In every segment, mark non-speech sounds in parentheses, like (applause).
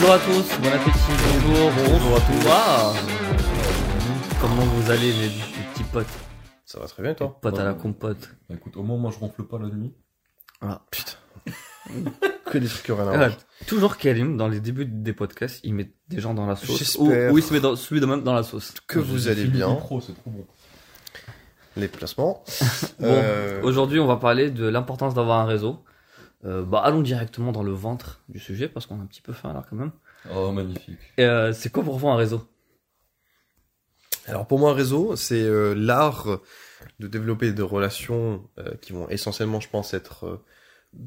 Bonjour à tous, bon appétit, bonjour, bonjour à tous. Comment vous allez les petits potes Ça va très bien, toi Potes à la Ouais. compote. Bah, écoute, au moins, moi, je ronfle pas la nuit. Voilà. Putain. (laughs) que des trucs qui ont rien à Ah, voir. toujours Karim, dans les débuts des podcasts, il met des gens dans la sauce. Ou, J'espère. ou il se met dans, celui de même dans la sauce. Que vous allez bien. Pro, c'est trop bon. Les placements. (laughs) Bon, Euh, aujourd'hui on va parler de l'importance d'avoir un réseau. Euh, bah, allons directement dans le ventre du sujet parce qu'on a un petit peu faim là quand même. Oh, magnifique. Et, euh, c'est quoi pour vous un réseau? Alors pour moi, un réseau, c'est euh, l'art de développer des relations euh, qui vont essentiellement, je pense, être euh,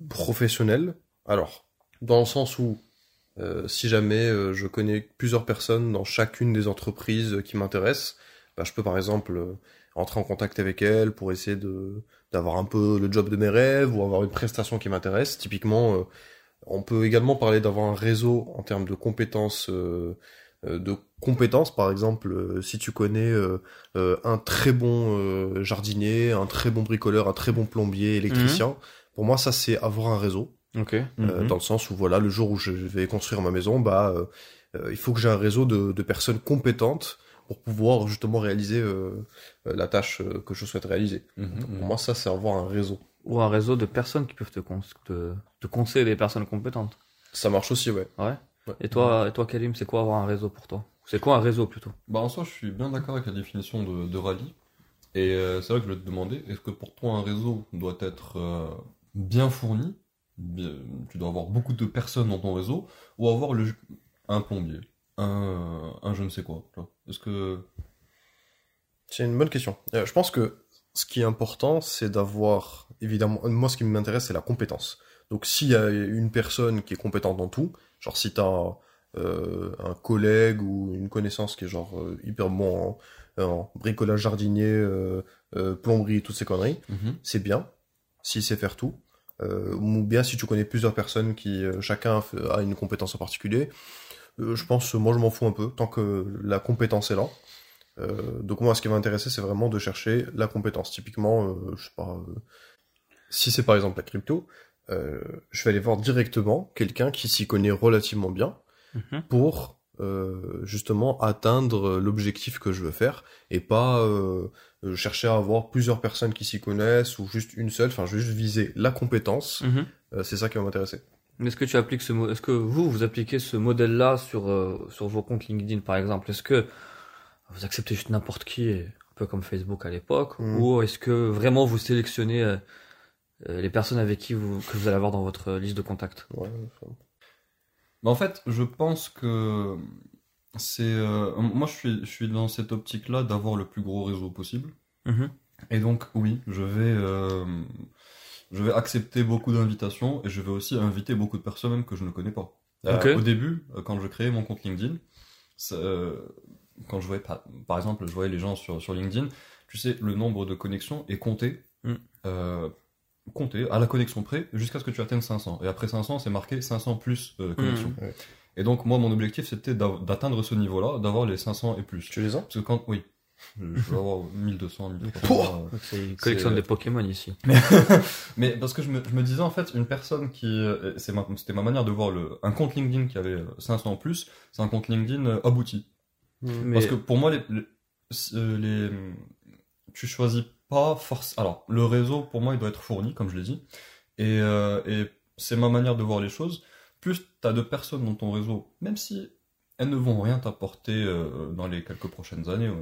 professionnelles. Alors, dans le sens où, euh, si jamais euh, je connais plusieurs personnes dans chacune des entreprises qui m'intéressent, bah, je peux par exemple euh, entrer en contact avec elles pour essayer de d'avoir un peu le job de mes rêves ou avoir une prestation qui m'intéresse. Typiquement, euh, on peut également parler d'avoir un réseau en termes de compétences euh, euh, de compétences, par exemple, euh, si tu connais euh, un très bon euh, jardinier, un très bon bricoleur, un très bon plombier, électricien, pour moi ça c'est avoir un réseau, euh, Mhm. dans le sens où voilà, le jour où je vais construire ma maison, bah il faut que j'ai un réseau de, de personnes compétentes pour pouvoir justement réaliser euh, euh, la tâche euh, que je souhaite réaliser. Mhm, Donc. Pour moi ça c'est avoir un réseau. Ou un réseau de personnes qui peuvent te, cons- te, te conseiller des personnes compétentes. Ça marche aussi, ouais. Ouais. Ouais. Et toi, et toi Karim, c'est quoi avoir un réseau pour toi? C'est quoi un réseau plutôt? Bah, en soi, je suis bien d'accord avec la définition de, de rallye. Et euh, c'est là que je voulais te demander, est-ce que pour toi, un réseau doit être euh, bien fourni? Bien- Tu dois avoir beaucoup de personnes dans ton réseau Ou avoir le, un plombier? Un, un je ne sais quoi Est-ce que... C'est une bonne question. Euh, je pense que ce qui est important, c'est d'avoir, évidemment, moi ce qui m'intéresse, c'est la compétence. Donc s'il y a une personne qui est compétente dans tout, genre si t'as euh, un collègue ou une connaissance qui est genre euh, hyper bon en, en bricolage jardinier, euh, euh, plomberie, toutes ces conneries, Mhm. c'est bien, s'il sait faire tout. Euh, ou bien si tu connais plusieurs personnes qui euh, chacun a une compétence en particulier, euh, je pense, moi je m'en fous un peu, tant que la compétence est là. Euh, donc moi, ce qui m'intéressait, c'est vraiment de chercher la compétence. Typiquement, euh, je sais pas, si c'est par exemple la crypto, je vais aller voir directement quelqu'un qui s'y connaît relativement bien pour euh, justement atteindre l'objectif que je veux faire et pas chercher à avoir plusieurs personnes qui s'y connaissent ou juste une seule. Enfin, je vais juste viser la compétence. Mhm. C'est ça qui va m'intéresser. Est-ce que tu appliques ce est-ce que vous vous appliquez ce modèle-là sur euh, sur vos comptes LinkedIn par exemple? Est-ce que vous acceptez juste n'importe qui, un peu comme Facebook à l'époque, Mhm. ou est-ce que vraiment vous sélectionnez euh, euh, les personnes avec qui vous que vous allez avoir dans votre liste de contacts? Ouais, Mais en fait, je pense que c'est... euh, moi, je suis, je suis dans cette optique-là d'avoir le plus gros réseau possible. Et donc, oui, je vais, euh, je vais accepter beaucoup d'invitations et je vais aussi inviter beaucoup de personnes même que je ne connais pas. Euh, Ok. au début, euh, quand je créais mon compte LinkedIn, euh, quand je voyais, par, par exemple, je voyais les gens sur, sur LinkedIn, tu sais, le nombre de connexions est compté, Mm. euh, compté à la connexion près jusqu'à ce que tu atteignes 500. Et après 500, c'est marqué 500 plus euh, connexions. Mm. Ouais. Et donc, moi, mon objectif, c'était d'atteindre ce niveau-là, d'avoir les 500 et plus. tu les as? Parce que quand, oui, je vais avoir 1200, 1300. Pouah euh, C'est une collection des Pokémon ici. (laughs) mais parce que je me, je me disais en fait une personne qui euh, c'est c'était ma manière de voir le un compte LinkedIn qui avait euh, 500 en plus c'est un compte LinkedIn euh, abouti Mais parce que pour moi les, les, euh, les- tu choisis pas force alors le réseau pour moi il doit être fourni comme je l'ai dit et, euh, et c'est ma manière de voir les choses plus tu as de personnes dans ton réseau même si elles ne vont rien t'apporter euh, dans les quelques prochaines années euh,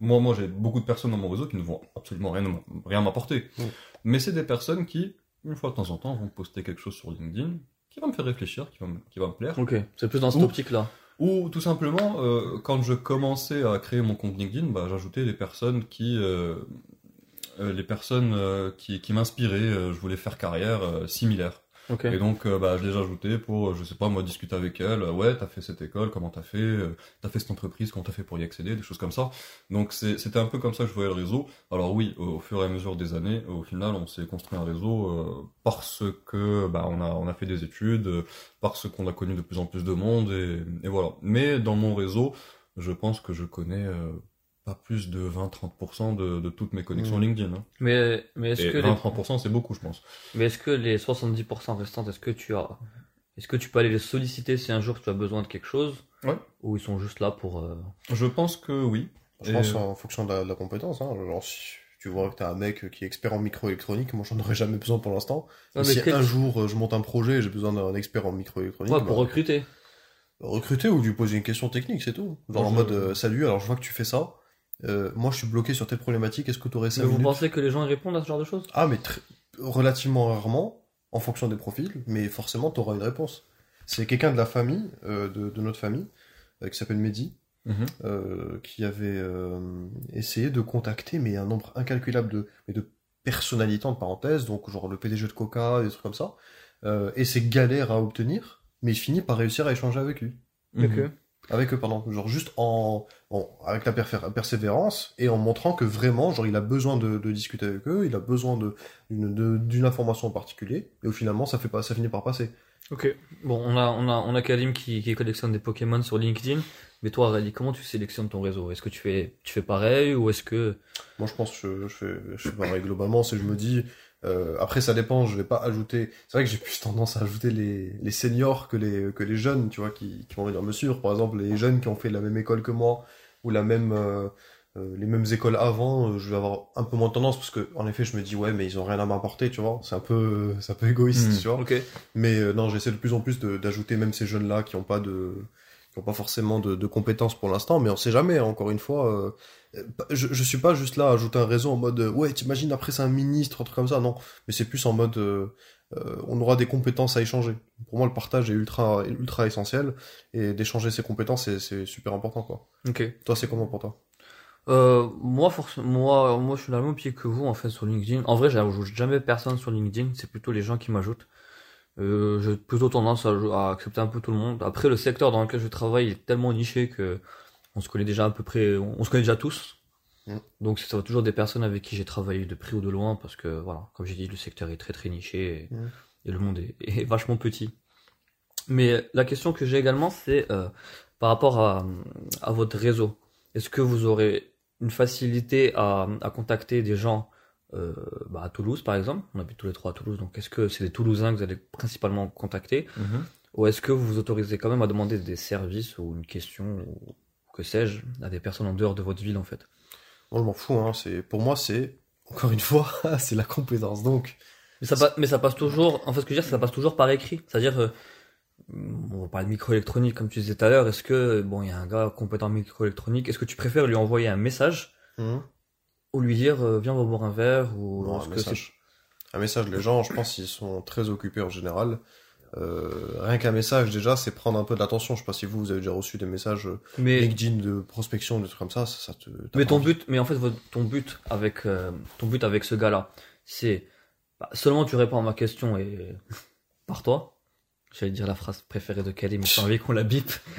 moi moi j'ai beaucoup de personnes dans mon réseau qui ne vont absolument rien rien m'apporter mais c'est des personnes qui une fois de temps en temps vont poster quelque chose sur LinkedIn qui va me faire réfléchir qui va me, qui va me plaire ok, c'est plus dans cette optique-là. ou tout simplement, euh, quand je commençais à créer mon compte LinkedIn, bah, j'ajoutais les personnes qui, euh, euh, les personnes euh, qui, qui m'inspiraient. je voulais faire carrière similaire. Et donc, euh, bah, je les ajoutais pour, euh, je sais pas, moi, discuter avec elles. Euh, ouais, t'as fait cette école, comment t'as fait T'as fait cette entreprise, comment t'as fait pour y accéder Des choses comme ça. Donc, c'était un peu comme ça que je voyais le réseau. Alors oui, au, fur et à mesure des années, au final, on s'est construit un réseau euh, parce que bah, on, a, on a fait des études, parce qu'on a connu de plus en plus de monde, et, et voilà. Mais dans mon réseau, je pense que je connais euh, pas plus de 20-30% de, de toutes mes connexions Mm. LinkedIn. hein. Mais mais est-ce que les... 20-30%, c'est beaucoup, je pense. mais est-ce que les 70% restantes, est-ce que tu as Est-ce que tu peux aller les solliciter si un jour tu as besoin de quelque chose Ouais. Ou ils sont juste là pour... euh, Je pense que oui. Je Et- pense en fonction de la, de la compétence. Hein. Genre, si tu vois que t'as un mec qui est expert en microélectronique, moi j'en aurais jamais besoin pour l'instant. Mais si quel- un jour euh, je monte un projet et j'ai besoin d'un expert en microélectronique, Ouais, bah, pour recruter. recruter ou lui poser une question technique, c'est tout. Genre en Je- mode euh, salut, alors je vois que tu fais ça. Euh, moi je suis bloqué sur telle problématique, est-ce que tu aurais 5 Mais vous minutes pensez que les gens répondent à ce genre de choses? Ah, mais très- relativement rarement, en fonction des profils, mais forcément tu auras une réponse. C'est quelqu'un de la famille, euh, de, de notre famille, euh, qui s'appelle Mehdi, Mhm. euh, qui avait euh, essayé de contacter mais un nombre incalculable de, mais de personnalités en parenthèse, donc genre le PDG de Coca, des trucs comme ça, euh, et c'est galère à obtenir, mais il finit par réussir à échanger avec lui. Mhm. Avec eux, pardon. Genre juste en, en- avec la persévérance et en montrant que vraiment, genre, il a besoin de, de discuter avec eux, il a besoin de, d'une, de- d'une information en particulier, et au finalement, ça fait pas, ça finit par passer. Ok. Bon, on a, on a, on a Kalim qui, qui collectionne des Pokémon sur LinkedIn. Mais toi, Rally, comment tu sélectionnes ton réseau? Est-ce que tu fais, tu fais pareil ou est-ce que... Moi, je pense que je, je fais, je fais pareil globalement, c'est je me dis, euh, après, ça dépend, je vais pas ajouter, c'est vrai que j'ai plus tendance à ajouter les, les seniors que les, que les jeunes, tu vois, qui, qui vont venir me suivre. Par exemple, les jeunes qui ont fait la même école que moi, ou la même, euh, euh, les mêmes écoles avant, euh, je vais avoir un peu moins tendance parce que, en effet, je me dis, ouais, mais ils ont rien à m'apporter, tu vois. C'est un peu, c'est un peu égoïste, Mhm. tu vois. Ok. Mais euh, non, j'essaie de plus en plus de- d'ajouter même ces jeunes-là qui ont pas de qui ont pas forcément de, de compétences pour l'instant, mais on sait jamais. hein, Encore une fois, euh, je, je suis pas juste là à ajouter un réseau en mode euh, ouais, t'imagines après c'est un ministre, un truc comme ça. Non, mais c'est plus en mode euh, on aura des compétences à échanger. Pour moi, le partage est ultra ultra essentiel et d'échanger ses compétences c'est super important quoi. Ok. Toi, c'est comment pour toi? Euh, moi, moi, moi, je suis dans le même pied que vous, en fait, sur LinkedIn. En vrai, j'ajoute jamais personne sur LinkedIn. C'est plutôt les gens qui m'ajoutent. Euh, j'ai plutôt tendance à, à accepter un peu tout le monde. Après, le secteur dans lequel je travaille est tellement niché que on se connaît déjà à peu près, on, se connaît déjà tous. Mm. Donc, ça va toujours des personnes avec qui j'ai travaillé de près ou de loin parce que, voilà, comme j'ai dit, le secteur est très très niché et, Mm. et le monde est, (laughs) est vachement petit. Mais la question que j'ai également, c'est euh, par rapport à, à votre réseau. Est-ce que vous aurez une facilité à, à contacter des gens euh, bah, à Toulouse, par exemple On habite tous les trois à Toulouse, donc est-ce que c'est des Toulousains que vous allez principalement contacter Mhm. Ou est-ce que vous vous autorisez quand même à demander des services ou une question ou que sais-je à des personnes en dehors de votre ville en fait? Moi, je m'en fous. Hein, c'est pour moi, c'est encore une fois, (laughs) c'est la compétence. Donc, mais ça, pa- mais ça passe toujours, en fait ce que je veux dire, c'est que ça passe toujours par écrit. C'est-à-dire, euh, on va parler de microélectronique comme tu disais tout à l'heure, est-ce que, bon, il y a un gars compétent en microélectronique, est-ce que tu préfères lui envoyer un message hum, ou lui dire euh, viens on va boire un verre ou non, un message. Un message. Les gens, je pense, ils sont très occupés en général. Euh, rien qu'un message déjà, c'est prendre un peu d'attention. Je sais pas si vous, vous avez déjà reçu des messages euh, mais LinkedIn de prospection, des trucs comme ça, ça, ça te. mais ton envie. but mais en fait ton but avec euh, ton but avec ce gars-là c'est bah, seulement tu réponds à ma question et (laughs) par toi j'allais dire la phrase préférée de Kelly mais j'ai envie qu'on la bip (laughs) (laughs)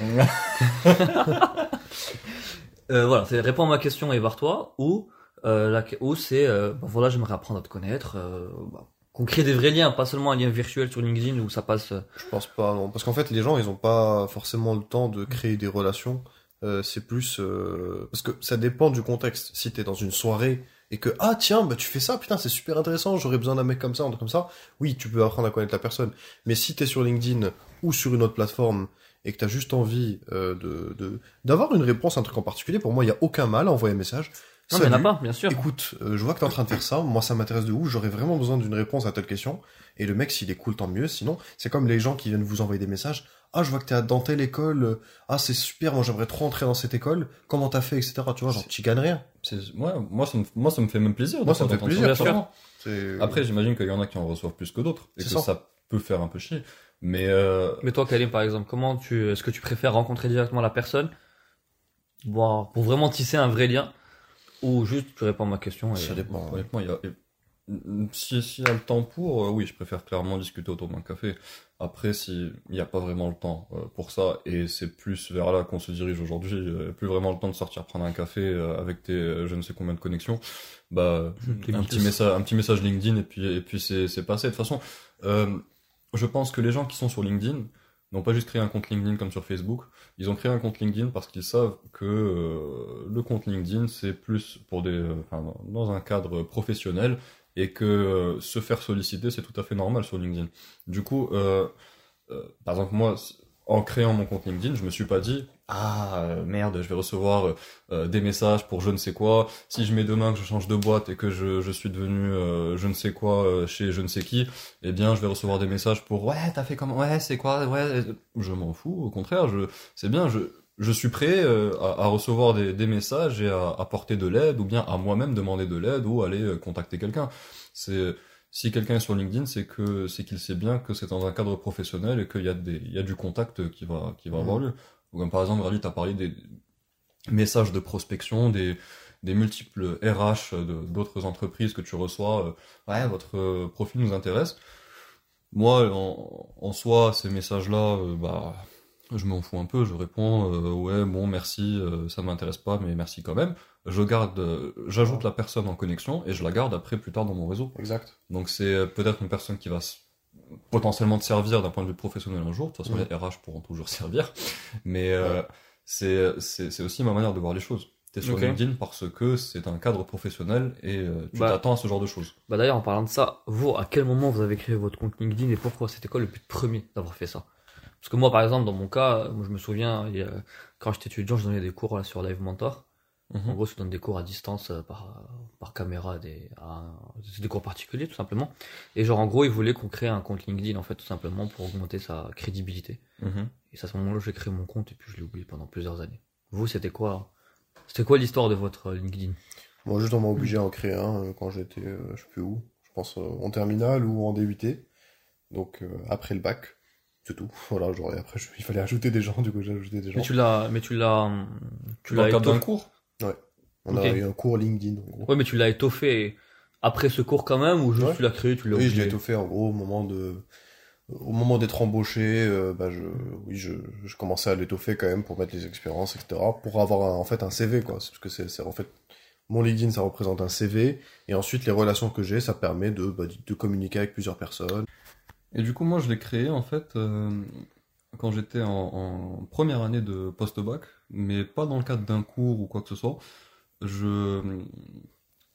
euh, voilà c'est réponds à ma question et par toi ou euh, la- ou c'est euh, bah, voilà j'aimerais apprendre à te connaître euh, bah, qu'on crée des vrais liens pas seulement un lien virtuel sur LinkedIn où ça passe euh, Je pense pas, non. Parce qu'en fait, les gens, ils ont pas forcément le temps de créer des relations. Euh, c'est plus euh, parce que ça dépend du contexte. Si t'es dans une soirée et que ah tiens bah tu fais ça putain c'est super intéressant j'aurais besoin d'un mec comme ça un truc comme ça oui tu peux apprendre à connaître la personne mais si t'es sur LinkedIn ou sur une autre plateforme et que t'as juste envie euh, de de- d'avoir une réponse à un truc en particulier pour moi il y a aucun mal à envoyer un message non mais il y en a pas bien sûr Écoute, euh, je vois que t'es en train de faire ça, moi ça m'intéresse de ouf, j'aurais vraiment besoin d'une réponse à telle question. Et le mec, s'il est cool, tant mieux. Sinon, c'est comme les gens qui viennent vous envoyer des messages. Ah, je vois que t'es dans telle école. Ah, c'est super, moi j'aimerais trop entrer dans cette école. Comment t'as fait, etc. Tu vois, genre, tu gagnes rien. C'est- ouais, moi, ça me, moi, ça me fait même plaisir. de Moi, ça me fait plaisir. C'est- Après, j'imagine qu'il y en a qui en reçoivent plus que d'autres. Et que C'est ça. ça. peut faire un peu chier. Mais, euh, Mais toi, Kalim, par exemple, comment tu, est-ce que tu préfères rencontrer directement la personne, voir, pour vraiment tisser un vrai lien, ou juste tu réponds à ma question et... ça dépend. ouais. honnêtement, il y a, si, s'il y a le temps pour, euh, oui, je préfère clairement discuter autour d'un café. Après, s'il n'y a pas vraiment le temps euh, pour ça, et c'est plus vers là qu'on se dirige aujourd'hui, euh, plus vraiment le temps de sortir prendre un café euh, avec tes euh, je ne sais combien de connexions, bah, T'es un petit message, un petit message LinkedIn et puis et puis c'est c'est passé. De toute façon, euh, je pense que les gens qui sont sur LinkedIn n'ont pas juste créé un compte LinkedIn comme sur Facebook. Ils ont créé un compte LinkedIn parce qu'ils savent que euh, le compte LinkedIn c'est plus pour des, euh, enfin, dans un cadre professionnel et que euh, se faire solliciter c'est tout à fait normal sur LinkedIn. Du coup, par exemple, moi, en créant mon compte LinkedIn, je me suis pas dit ah euh, merde, je vais recevoir euh, euh, des messages pour je ne sais quoi. Si je mets demain que je change de boîte et que je, je suis devenu euh, je ne sais quoi euh, chez je ne sais qui, eh bien je vais recevoir des messages pour ouais t'as fait comment ouais c'est quoi ouais je m'en fous au contraire je c'est bien je je suis prêt euh, à, à recevoir des, des messages et à apporter de l'aide ou bien à moi-même demander de l'aide ou aller euh, contacter quelqu'un. C'est si quelqu'un est sur LinkedIn, c'est que c'est qu'il sait bien que c'est dans un cadre professionnel et qu'il y a des il y a du contact qui va qui va avoir lieu. Comme par exemple, Rally, tu as parlé des messages de prospection, des des multiples RH d'autres entreprises que tu reçois. euh, ouais, votre euh, profil nous intéresse. Moi, en, en soi, ces messages-là, euh, bah, je m'en fous un peu. Je réponds, euh, ouais, bon, merci, ça m'intéresse pas, mais merci quand même. Je garde, j'ajoute la personne en connexion et je la garde après plus tard dans mon réseau. Exact. Donc c'est peut-être une personne qui va potentiellement te servir d'un point de vue professionnel un jour. De toute façon, les RH pourront toujours (laughs) servir. Mais euh, c'est aussi ma manière de voir les choses. T'es sur. LinkedIn parce que c'est un cadre professionnel et euh, tu Bah. t'attends à ce genre de choses. Bah d'ailleurs, en parlant de ça, vous, à quel moment vous avez créé votre compte LinkedIn et pourquoi C'était quoi le but premier d'avoir fait ça? Parce que moi, par exemple, dans mon cas, moi, je me souviens, il y a- quand j'étais étudiant, je donnais des cours là, sur Live Mentor. En Mhm. gros, je donne des cours à distance euh, par, par caméra, des, à- c'est des cours particuliers tout simplement. Et genre, en gros, ils voulaient qu'on crée un compte LinkedIn en fait, tout simplement pour augmenter sa crédibilité. Mhm. Et c'est à ce moment-là j'ai créé mon compte et puis je l'ai oublié pendant plusieurs années. Vous, c'était quoi C'était quoi l'histoire de votre euh, LinkedIn? Moi, juste, on m'a obligé à en créer un euh, quand j'étais, euh, je sais plus où, je pense euh, en terminale ou en DUT. Donc, euh, après le bac, c'est tout. (laughs) Voilà, genre, et après, je- il fallait ajouter des gens, du coup, j'ai ajouté des gens. Mais tu l'as, mais tu l'as, hum, tu Dans l'as le cadre d'un étoffé. cours On a eu un cours LinkedIn, en gros. Ouais, mais tu l'as étoffé après ce cours quand même ou juste Ouais. tu l'as créé, tu l'as Oui, je oublié l'ai fait, en gros, au moment de, au moment d'être embauché, euh, bah, je, oui, je, je commençais à l'étoffer quand même pour mettre les expériences, etc., pour avoir un- en fait un CV, quoi. C'est Parce que c'est, c'est en fait, mon LinkedIn, ça représente un CV, et ensuite, les relations que j'ai, ça permet de, bah, de- de communiquer avec plusieurs personnes. Et du coup, moi, je l'ai créé en fait euh, quand j'étais en, première année de post-bac, mais pas dans le cadre d'un cours ou quoi que ce soit. Je,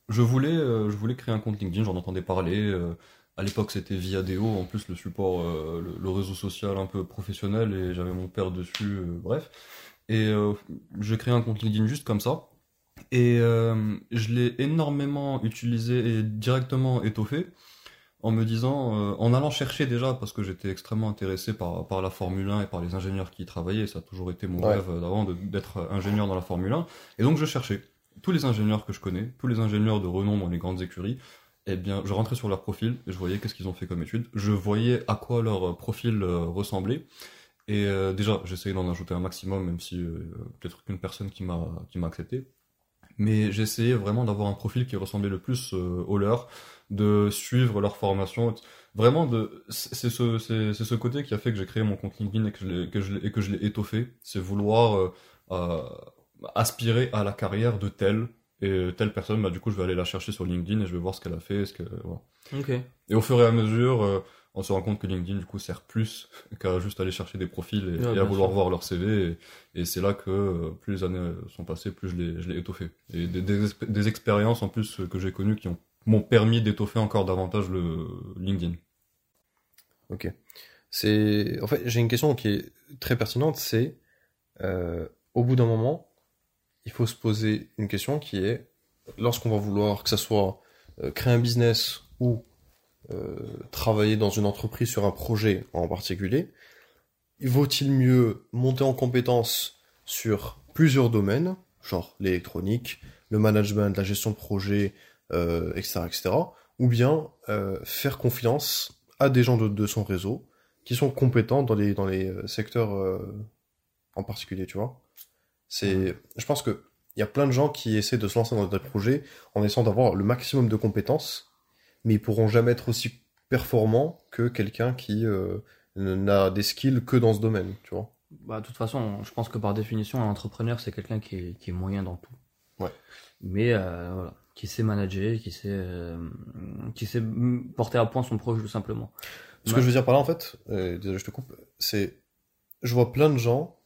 je voulais, euh, je voulais créer un compte LinkedIn, j'en entendais parler. euh, à l'époque, c'était Viadeo, en plus le support, euh, le, le réseau social un peu professionnel, et j'avais mon père dessus, bref. Et j'ai créé un compte LinkedIn juste comme ça. Et je l'ai énormément utilisé et directement étoffé en me disant, euh, en allant chercher déjà, parce que j'étais extrêmement intéressé par, par la Formule 1 et par les ingénieurs qui y travaillaient, ça a toujours été mon Ouais. rêve euh, d'avant d'être ingénieur dans la Formule 1, et donc je cherchais. Tous les ingénieurs que je connais, tous les ingénieurs de renom dans les grandes écuries, eh bien, je rentrais sur leur profil et je voyais qu'est-ce qu'ils ont fait comme études, je voyais à quoi leur euh, profil euh, ressemblait, et euh, déjà, j'essayais d'en ajouter un maximum, même si euh, peut-être qu'une personne qui m'a qui m'a accepté, mais j'essayais vraiment d'avoir un profil qui ressemblait le plus euh, au leur, de suivre leur formation. Vraiment, de, c'est ce, c'est, c'est ce côté qui a fait que j'ai créé mon compte LinkedIn et que je l'ai, que je l'ai, et que je l'ai étoffé. C'est vouloir euh, euh, aspirer à la carrière de telle et telle personne. Bah, du coup, je vais aller la chercher sur LinkedIn et je vais voir ce qu'elle a fait. Ce que, voilà. Ok. Et au fur et à mesure, euh, on se rend compte que LinkedIn, du coup, sert plus (laughs) qu'à juste aller chercher des profils et, Ouais, et bien à vouloir sûr. voir leur CV. Et, et c'est là que euh, plus les années sont passées, plus je l'ai, étoffé. Et des, des, exp- des expériences en plus euh, que j'ai connues qui ont, m'ont permis d'étoffer encore davantage le LinkedIn. Ok. C'est, en fait, j'ai une question qui est très pertinente, c'est, euh, au bout d'un moment, il faut se poser une question qui est, lorsqu'on va vouloir que ça soit euh, créer un business ou euh, travailler dans une entreprise sur un projet en particulier, vaut-il mieux monter en compétence sur plusieurs domaines, genre l'électronique, le management, la gestion de projet, euh, etc., etc., ou bien euh, faire confiance à des gens de, de son réseau qui sont compétents dans les dans les euh, secteurs euh, en particulier, tu vois? C'est, je pense que il y a plein de gens qui essaient de se lancer dans des projets en essayant d'avoir le maximum de compétences, mais ils pourront jamais être aussi performants que quelqu'un qui euh, n'a des skills que dans ce domaine, tu vois. Bah, de toute façon, je pense que par définition, un entrepreneur, c'est quelqu'un qui est, qui est moyen dans tout. Ouais. Mais euh, voilà, qui sait manager, qui sait, euh, qui sait porter à point son projet tout simplement. Ce que je veux dire par là, en fait, désolé, je te coupe, c'est, je vois plein de gens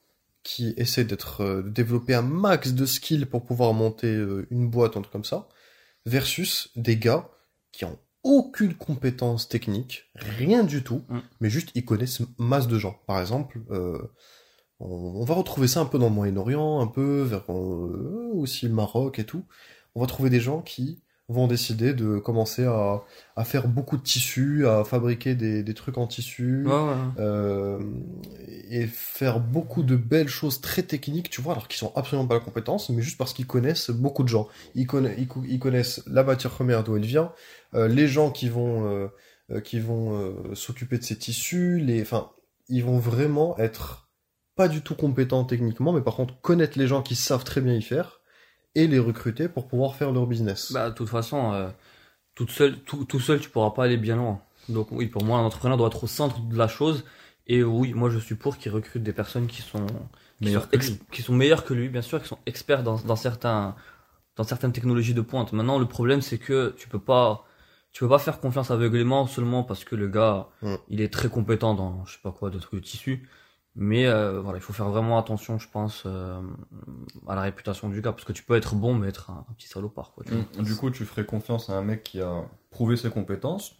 qui essaient d'être, euh, de développer un max de skills pour pouvoir monter euh, une boîte, un truc comme ça, versus des gars qui ont aucune compétence technique, rien du tout, Mm. mais juste ils connaissent masse de gens. Par exemple, euh, on, on va retrouver ça un peu dans le Moyen-Orient, un peu vers euh, aussi le Maroc et tout. On va trouver des gens qui vont décider de commencer à, à faire beaucoup de tissus, à fabriquer des, des trucs en tissu, Ouais, ouais. euh, et faire beaucoup de belles choses très techniques, tu vois, alors qu'ils sont absolument pas la compétence, mais juste parce qu'ils connaissent beaucoup de gens. Ils, conna- ils, co- ils connaissent la matière première d'où elle vient, euh, les gens qui vont euh, qui vont euh, s'occuper de ces tissus, les, enfin, ils vont vraiment être pas du tout compétents techniquement, mais par contre connaître les gens qui savent très bien y faire et les recruter pour pouvoir faire leur business. Bah, de toute façon, euh, toute seule, tout, tout seul, tu pourras pas aller bien loin. Donc oui, pour moi, un entrepreneur doit être au centre de la chose. Et oui, moi, je suis pour qu'il recrute des personnes qui sont qui Meilleures sont que ex- lui. qui sont meilleures que lui, bien sûr, qui sont experts dans, dans certains dans certaines technologies de pointe. Maintenant, le problème, c'est que tu peux pas tu peux pas faire confiance aveuglément seulement parce que le gars, il est très compétent dans je sais pas quoi de trucs de tissu. Mais euh, voilà, il faut faire vraiment attention, je pense, euh, à la réputation du gars, parce que tu peux être bon, mais être un, un petit salopard. Quoi, tu vois. Mm. Du coup, tu ferais confiance à un mec qui a prouvé ses compétences,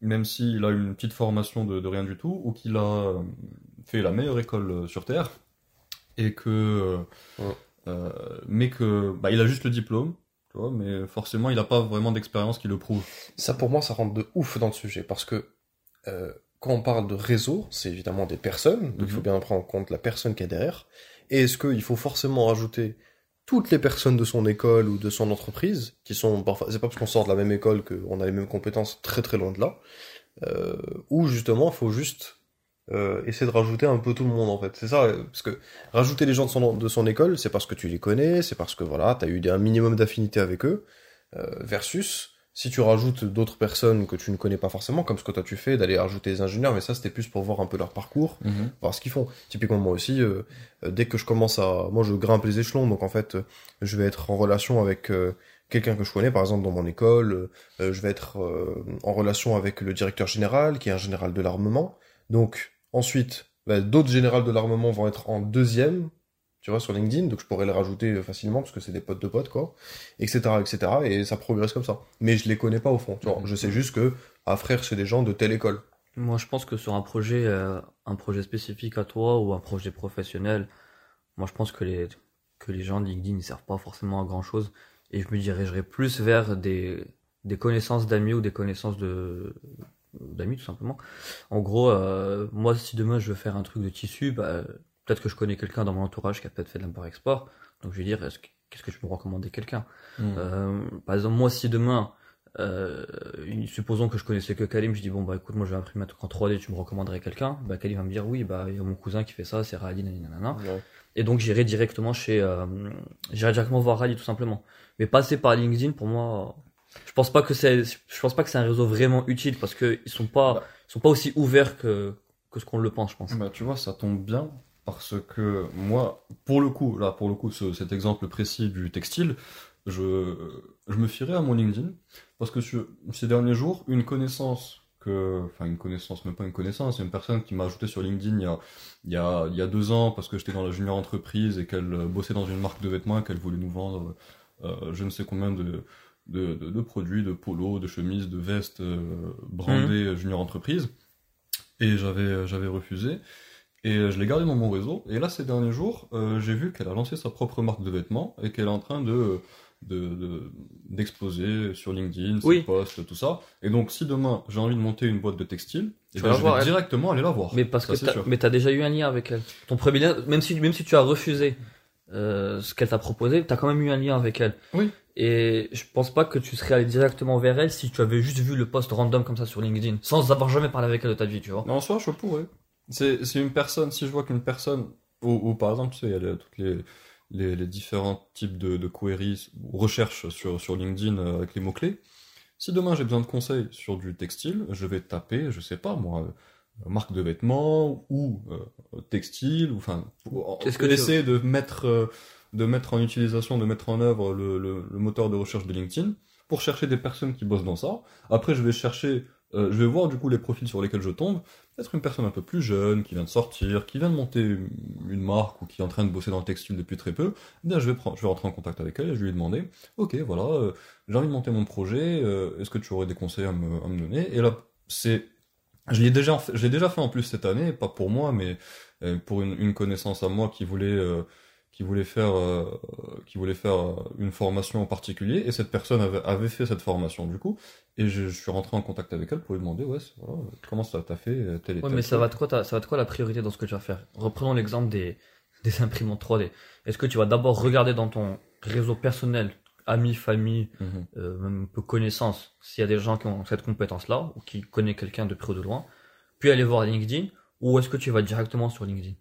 même s'il a une petite formation de, de rien du tout, ou qu'il a euh, fait la meilleure école euh, sur Terre, et que, euh, Ouais. euh, mais que, bah, il a juste le diplôme, tu vois, mais forcément, il n'a pas vraiment d'expérience qui le prouve. Ça, pour moi, ça rentre de ouf dans le sujet, parce que euh, quand on parle de réseau, c'est évidemment des personnes, donc il faut Mhm. bien prendre en compte la personne qui est derrière. Et est-ce qu'il faut forcément rajouter toutes les personnes de son école ou de son entreprise, qui sont parfois, c'est pas parce qu'on sort de la même école qu'on a les mêmes compétences, très très loin de là, euh, ou justement, il faut juste euh, essayer de rajouter un peu tout le monde en fait. C'est ça, parce que rajouter les gens de son, de son école, c'est parce que tu les connais, c'est parce que voilà, t'as eu un minimum d'affinité avec eux, euh, versus si tu rajoutes d'autres personnes que tu ne connais pas forcément, comme ce que toi tu fais, d'aller rajouter des ingénieurs, mais ça c'était plus pour voir un peu leur parcours, voir ce qu'ils font. Typiquement moi aussi, euh, euh, dès que je commence à, moi je grimpe les échelons, donc en fait euh, je vais être en relation avec euh, quelqu'un que je connais, par exemple dans mon école, euh, je vais être en relation avec le directeur général, qui est un général de l'armement. Donc ensuite, bah, d'autres générales de l'armement vont être en deuxième, tu vois, sur LinkedIn, donc je pourrais les rajouter euh, facilement parce que c'est des potes de potes, quoi, etc., etc. Et ça progresse comme ça. Mais je les connais pas au fond, tu vois. Mhm. Je sais juste que, ah frère, c'est des gens de telle école. Moi, je pense que sur un projet, euh, un projet spécifique à toi ou un projet professionnel, moi, je pense que les que les gens de LinkedIn ne servent pas forcément à grand chose. Et je me dirigerais plus vers des des connaissances d'amis ou des connaissances de d'amis tout simplement. En gros, euh, moi, si demain je veux faire un truc de tissu, bah, peut-être que je connais quelqu'un dans mon entourage qui a peut-être fait de l'import-export. Donc je vais dire, est-ce que- qu'est-ce que tu peux recommander quelqu'un? Mm. euh, par exemple, moi, si demain, euh, supposons que je connaissais que Kalim, je dis bon bah écoute, moi je vais imprimer un truc en 3D, tu me recommanderais quelqu'un? Bah Kalim va me dire oui, bah il y a mon cousin qui fait ça, c'est Rally, nanana. Ouais. Et donc j'irai directement chez, euh, j'irai directement voir Rally tout simplement. Mais passer par LinkedIn, pour moi, je pense pas que c'est, je pense pas que c'est un réseau vraiment utile parce que ils sont pas, Bah. ils sont pas aussi ouverts que que ce qu'on le pense, je pense. Bah, tu vois, ça tombe bien parce que moi, pour le coup, là, pour le coup, ce- cet exemple précis du textile, je, je me fierais à mon LinkedIn parce que sur- ces derniers jours, une connaissance que, enfin, une connaissance, même pas une connaissance, c'est une personne qui m'a ajouté sur LinkedIn il y a, il y a, il y a deux ans parce que j'étais dans la junior entreprise et qu'elle euh, bossait dans une marque de vêtements et qu'elle voulait nous vendre euh, je ne sais combien de, de, de, de produits, de polos, de chemises, de vestes euh, brandées junior entreprise. Et j'avais, j'avais refusé. Et euh, je l'ai gardé dans mon réseau. Et là, ces derniers jours, euh, j'ai vu qu'elle a lancé sa propre marque de vêtements et qu'elle est en train de, de, de- d'exposer sur LinkedIn ses Oui. posts, tout ça. Et donc, si demain j'ai envie de monter une boîte de textile, eh Tu ben, je voir, vais elle. directement aller la voir. Mais parce Ça, que sûr. mais t'as déjà eu un lien avec elle. Ton premier lien, même si même si tu as refusé euh, ce qu'elle t'a proposé, t'as quand même eu un lien avec elle. Oui. Et je pense pas que tu serais allé directement vers elle si tu avais juste vu le post random comme ça sur LinkedIn, sans avoir jamais parlé avec elle de ta vie, tu vois. Mais en soi, je pourrais. C'est, c'est une personne, si je vois qu'une personne, ou, ou par exemple, tu sais, il y a les- toutes les, les, les différents types de, de queries ou recherches sur, sur LinkedIn euh, avec les mots-clés. Si demain j'ai besoin de conseils sur du textile, je vais taper, je sais pas moi, euh, marque de vêtements ou euh, textile, ou enfin, Est-ce que essayer de mettre, euh, de mettre en utilisation, de mettre en œuvre le, le, le moteur de recherche de LinkedIn pour chercher des personnes qui bossent dans ça. Après, je vais chercher Euh, je vais voir du coup les profils sur lesquels je tombe. Peut-être une personne un peu plus jeune, qui vient de sortir, qui vient de monter une marque ou qui est en train de bosser dans le textile depuis très peu. Eh je vais, prendre, je vais rentrer en contact avec elle et je lui demander, ok, voilà, euh, j'ai envie de monter mon projet, euh, est-ce que tu aurais des conseils à me, donner? Et là, c'est, je l'ai déjà, déjà fait en plus cette année, pas pour moi, mais euh, pour une, connaissance à moi qui voulait, qui voulait faire, euh, qui voulait faire euh, une formation en particulier, et cette personne avait, avait fait cette formation du coup, et je, je suis rentré en contact avec elle pour lui demander, ouais, voilà, comment ça t'a fait euh, tel et Ouais, tel mais ça va de quoi, ça va de quoi la priorité dans ce que tu vas faire? Reprenons l'exemple des, des imprimantes 3D. Est-ce que tu vas d'abord regarder dans ton réseau personnel, amis, famille, Mhm. euh, même un peu connaissances, s'il y a des gens qui ont cette compétence-là, ou qui connaissent quelqu'un de près ou de loin, puis aller voir LinkedIn, ou est-ce que tu vas directement sur LinkedIn?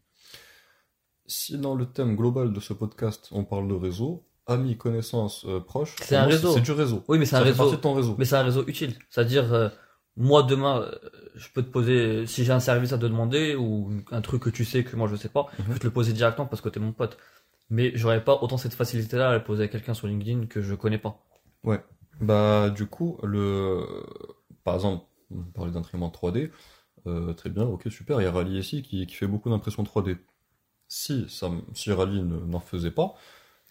Si dans le thème global de ce podcast, on parle de réseau, amis, connaissances, euh, proches, C'est un réseau. C'est du réseau. Oui, mais c'est un fait réseau. de ton réseau. Mais c'est un réseau utile. C'est-à-dire, euh, moi demain, euh, je peux te poser, si j'ai un service à te demander ou un truc que tu sais que moi je sais pas, Mhm. je peux te le poser directement parce que t'es mon pote. Mais j'aurais pas autant cette facilité-là à le poser à quelqu'un sur LinkedIn que je connais pas. Bah, du coup, le, par exemple, on parlait d'imprimante 3D, euh, très bien, ok, super, il y a Rally ici qui, qui fait beaucoup d'impression 3D. Si, ça, si Rally ne- n'en faisait pas,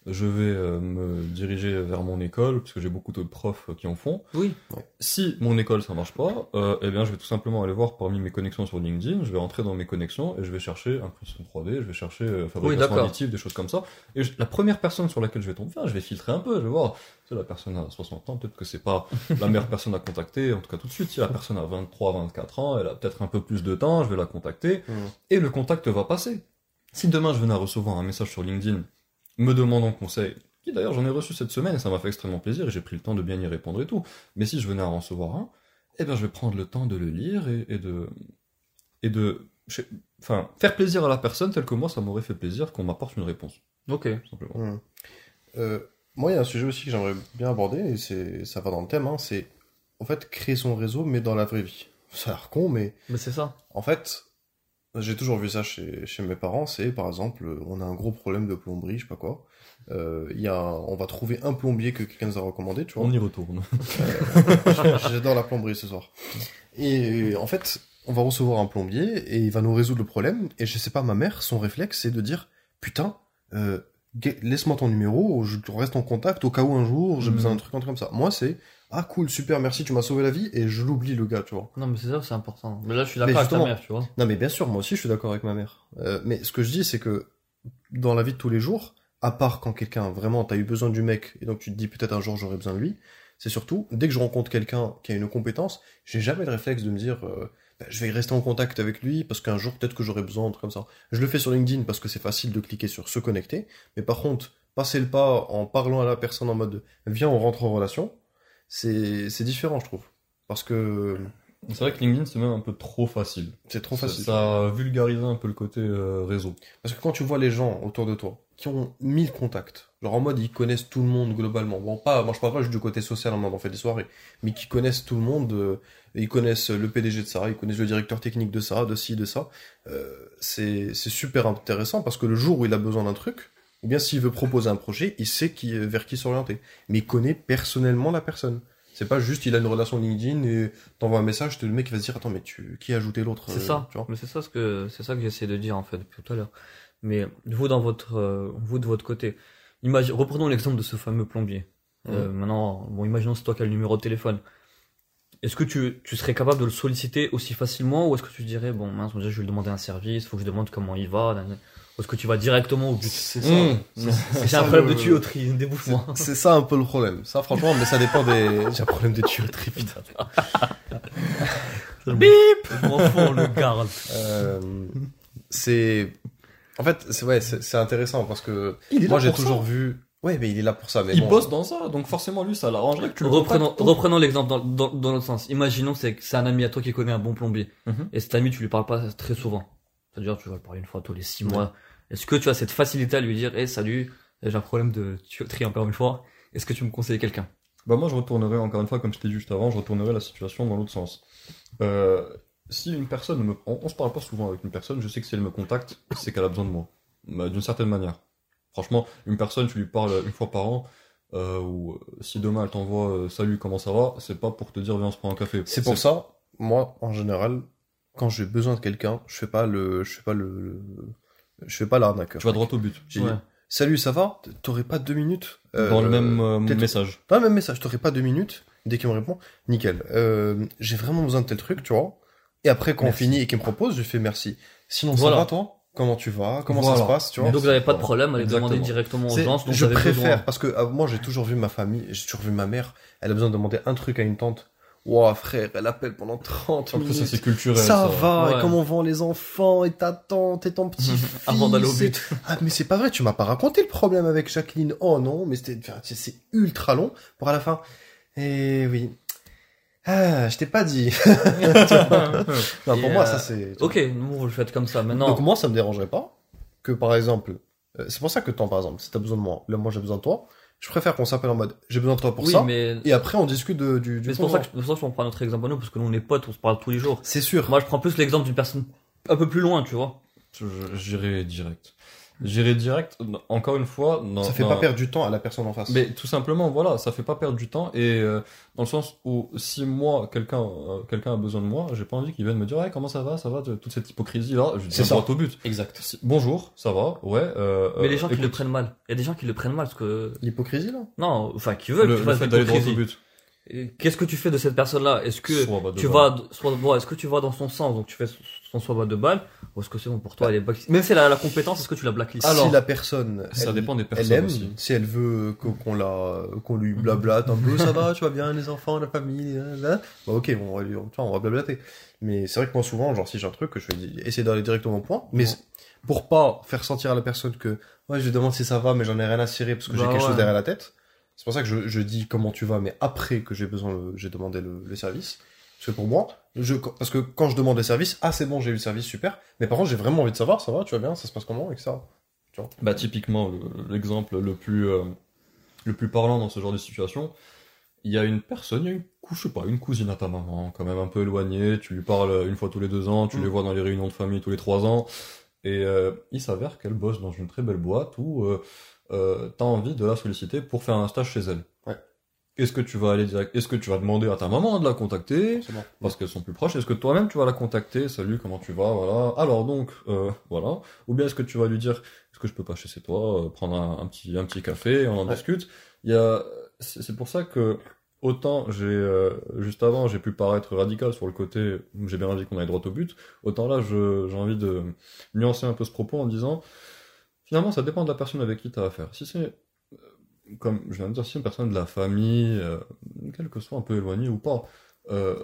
je vais euh, me diriger vers mon école, parce que j'ai beaucoup de profs qui en font. Oui. Si mon école ça marche pas, euh, eh bien je vais tout simplement aller voir parmi mes connexions sur LinkedIn, je vais rentrer dans mes connexions et je vais chercher impression 3D, je vais chercher euh, fabrication d'accord. additive, des choses comme ça. Et je- la première personne sur laquelle je vais tomber, je vais filtrer un peu, je vais voir, si la personne a 60 ans, peut-être que c'est pas (laughs) la meilleure personne à contacter, en tout cas tout de suite. Si la personne a 23, 24 ans, elle a peut-être un peu plus de temps, je vais la contacter Mhm. et le contact va passer. Si demain je venais à recevoir un message sur LinkedIn me demandant conseil, qui d'ailleurs j'en ai reçu cette semaine et ça m'a fait extrêmement plaisir et j'ai pris le temps de bien y répondre et tout, mais si je venais à en recevoir un, eh bien je vais prendre le temps de le lire et, et de et de je- enfin faire plaisir à la personne tel que moi ça m'aurait fait plaisir qu'on m'apporte une réponse Ok. simplement. Hum. Euh, moi, il y a un sujet aussi que j'aimerais bien aborder, et c'est, ça va dans le thème, hein, c'est en fait créer son réseau, mais dans la vraie vie. Ça a l'air con, mais Mais c'est ça. en fait, j'ai toujours vu ça chez, chez mes parents, c'est par exemple, on a un gros problème de plomberie, je sais pas quoi. Euh, y a, on va trouver un plombier que quelqu'un nous a recommandé, tu vois. On y retourne. (laughs) J'adore la plomberie ce soir. Et en fait, on va recevoir un plombier et il va nous résoudre le problème. Et je sais pas, ma mère, son réflexe, c'est de dire Putain, euh, laisse-moi ton numéro, je reste en contact au cas où un jour j'ai Mhm. besoin d'un truc, un truc comme ça. Moi, c'est Ah, cool, super, merci, tu m'as sauvé la vie. Et je l'oublie, le gars, tu vois. Non, mais c'est ça, c'est important. Mais là, je suis d'accord avec ta mère, tu vois. Non, mais bien sûr, moi aussi, je suis d'accord avec ma mère. Euh, mais ce que je dis, c'est que dans la vie de tous les jours, à part quand quelqu'un, vraiment, t'as eu besoin du mec, et donc tu te dis peut-être un jour j'aurai besoin de lui, c'est surtout, dès que je rencontre quelqu'un qui a une compétence, j'ai jamais le réflexe de me dire, euh, bah, je vais rester en contact avec lui parce qu'un jour peut-être que j'aurai besoin, truc comme ça. Je le fais sur LinkedIn parce que c'est facile de cliquer sur se connecter, mais par contre, passer le pas en parlant à la personne en mode, viens, on rentre en relation, c'est, c'est différent, je trouve. Parce que C'est vrai que LinkedIn c'est même un peu trop facile. c'est trop facile. ça a vulgarisé un peu le côté euh, réseau. Parce que quand tu vois les gens autour de toi qui ont 1000 contacts, genre en mode ils connaissent tout le monde globalement, bon pas, moi je parle pas juste du côté social en mode on fait des soirées, mais qui connaissent tout le monde, euh, ils connaissent le PDG de ça, ils connaissent le directeur technique de ça, de ci, de ça, euh, c'est c'est super intéressant parce que le jour où il a besoin d'un truc, ou bien s'il veut proposer un projet, il sait qui, vers qui s'orienter, mais il connaît personnellement la personne. C'est pas juste il a une relation LinkedIn et t'envoies un message, le mec il va se dire attends mais tu qui a ajouté l'autre C'est euh, ça. tu vois Mais c'est ça ce que c'est ça que j'essaie de dire en fait depuis tout à l'heure. Mais vous dans votre euh, vous de votre côté, imagine reprenons l'exemple de ce fameux plombier. Euh, maintenant, bon, imaginons c'est toi qui as le numéro de téléphone. Est-ce que tu, tu serais capable de le solliciter aussi facilement ou est-ce que tu dirais bon mince déjà je vais lui demander un service, faut que je demande comment il va, est-ce que tu vas directement au but C'est Mmh. C'est J'ai un ça, problème le- de tuyauterie, (laughs) débouche-moi. C'est- C'est ça un peu le problème. Ça, franchement, mais ça dépend des. J'ai un problème de tuyauterie, putain. (laughs) Bip fous, le garde. Euh, c'est. En fait, c'est ouais, c'est intéressant parce que moi j'ai ça. toujours vu. Ouais, mais il est là pour ça. Mais Il bon. bosse dans ça, donc forcément lui ça l'arrangerait que tu le Reprenons, reprenons l'exemple dans, dans, dans l'autre sens. Imaginons que c'est c'est un ami à toi qui connaît un bon plombier. Mhm. Et cet ami, tu lui parles pas très souvent. C'est-à-dire, tu vas le parler une fois tous les six mois. Est-ce que tu as cette facilité à lui dire, eh, salut, j'ai un problème de tuyauterie encore une fois. Est-ce que tu me conseilles quelqu'un? Bah moi je retournerai encore une fois comme je t'ai dit juste avant, je retournerai la situation dans l'autre sens. Euh, si une personne me, on, on se parle pas souvent avec une personne, je sais que si elle me contacte, c'est qu'elle a besoin de moi, Bah, d'une certaine manière. Franchement, une personne, tu lui parles une fois par an, euh, ou euh, si demain elle t'envoie euh, salut comment ça va, c'est pas pour te dire viens on se prend un café. C'est pour ça. moi, en général, quand j'ai besoin de quelqu'un, je fais pas le, je fais pas le, je fais pas l'arnaqueur. Tu vas droit au but. J'ai Ouais. dit, salut, ça va? T'aurais pas deux minutes Euh, Dans le même euh, message. Dans le même message, t'aurais pas deux minutes Dès qu'il me répond, nickel. Euh, j'ai vraiment besoin de tel truc, tu vois. Et après, quand Merci. on finit et qu'il me propose, je fais merci. Sinon, Voilà. ça va, toi? Comment tu vas? Comment ça se passe, tu vois? Donc vous n'avez pas de problème à les demander directement aux gens je préfère besoin. parce que euh, moi j'ai toujours vu ma famille, j'ai toujours vu ma mère, elle a besoin de demander un truc à une tante. Ouah frère, elle appelle pendant 30 Après, ça, minutes. c'est culturel. ça, Ça, va, Ouais. et comment vont les enfants, et ta tante, et ton petit (laughs) fils. Avant d'aller au et- but. Ah mais c'est pas vrai, tu m'as pas raconté le problème avec Jacqueline. Oh non, mais c'était, enfin, c'est- c'est ultra long pour à la fin. Eh oui. Ah, je t'ai pas dit. (laughs) non, pour Et, moi euh, ça c'est. Ok, nous vous le faites comme ça. Maintenant, Donc moi ça me dérangerait pas que par exemple, euh, c'est pour ça que toi par exemple, si t'as besoin de moi, là moi j'ai besoin de toi, je préfère qu'on s'appelle en mode j'ai besoin de toi pour oui, ça. mais, Et après on discute de- du, du mais c'est pour ça que pour ça que je prends notre exemple à nous parce que nous on est potes, on se parle tous les jours. C'est sûr. Moi je prends plus l'exemple d'une personne un peu plus loin, tu vois. je- J'irai direct. J'irai direct, encore une fois. dans- ça fait dans- pas perdre du temps à la personne en face. Mais tout simplement, voilà, ça fait pas perdre du temps et euh, dans le sens où si moi quelqu'un euh, quelqu'un a besoin de moi, j'ai pas envie qu'il vienne me dire ouais comment ça va, ça va, toute cette hypocrisie là, je dis C'est ça. droit au but. Exact. Si- bonjour, ça va, ouais. Euh, Mais euh, les gens qui écoute, le prennent mal. Il y a des gens qui le prennent mal parce que L'hypocrisie là? Non, enfin qui veulent le, que tu le fasses fait d'aller droit au but. Qu'est-ce que tu fais de cette personne-là? Est-ce que Soit de tu vas soit bon, est-ce que tu vas dans son sens? Donc tu fais son soit de balle ou est-ce que c'est bon pour toi elle est black- même si elle a la compétence est-ce que tu la blacklist Alors, si la personne, ça elle, dépend des elle personnes aime, aussi. si elle veut qu'on qu'on la, qu'on lui blablate un peu, ça va, (laughs) tu vas bien, les enfants, la famille, là, là. bah ok, on va lui, on va blablater. Mais c'est vrai que moi souvent, genre si j'ai un truc, je vais essayer d'aller directement au point, mais Ouais. pour pas faire sentir à la personne que, ouais, je lui demande si ça va, mais j'en ai rien à cirer parce que j'ai Bah quelque ouais. chose derrière la tête. C'est pour ça que je, je dis comment tu vas, mais après que j'ai besoin, le- j'ai demandé le, le service. Parce que pour moi, je, parce que quand je demande le service, ah c'est bon, j'ai eu le service, super. Mais par contre, j'ai vraiment envie de savoir, ça va, tu vas bien, ça se passe comment, etc. Bah typiquement le- l'exemple le plus euh, le plus parlant dans ce genre de situation, il y a une personne, il y a une je sais pas, une cousine à ta maman, quand même un peu éloignée, tu lui parles une fois tous les deux ans, tu Mm. les vois dans les réunions de famille tous les trois ans, et euh, il s'avère qu'elle bosse dans une très belle boîte où euh, euh, t'as envie de la solliciter pour faire un stage chez elle. Ouais. Est-ce que tu vas aller direct, est-ce que tu vas demander à ta maman de la contacter? Parce qu'elles sont plus proches. Est-ce que toi-même tu vas la contacter? Salut, comment tu vas? Voilà. Alors donc, euh, voilà. Ou bien est-ce que tu vas lui dire Est-ce que je peux passer chez toi, euh, prendre un, un petit un petit café, on en Ouais. discute? Il y a, c'est pour ça que autant j'ai euh, juste avant j'ai pu paraître radical sur le côté j'ai bien dit qu'on aille droit au but. Autant là, j'ai envie de nuancer un peu ce propos en disant finalement ça dépend de la personne avec qui tu as affaire. Si c'est comme je viens de dire, si une personne de la famille, euh, quelle que soit un peu éloignée ou pas, euh,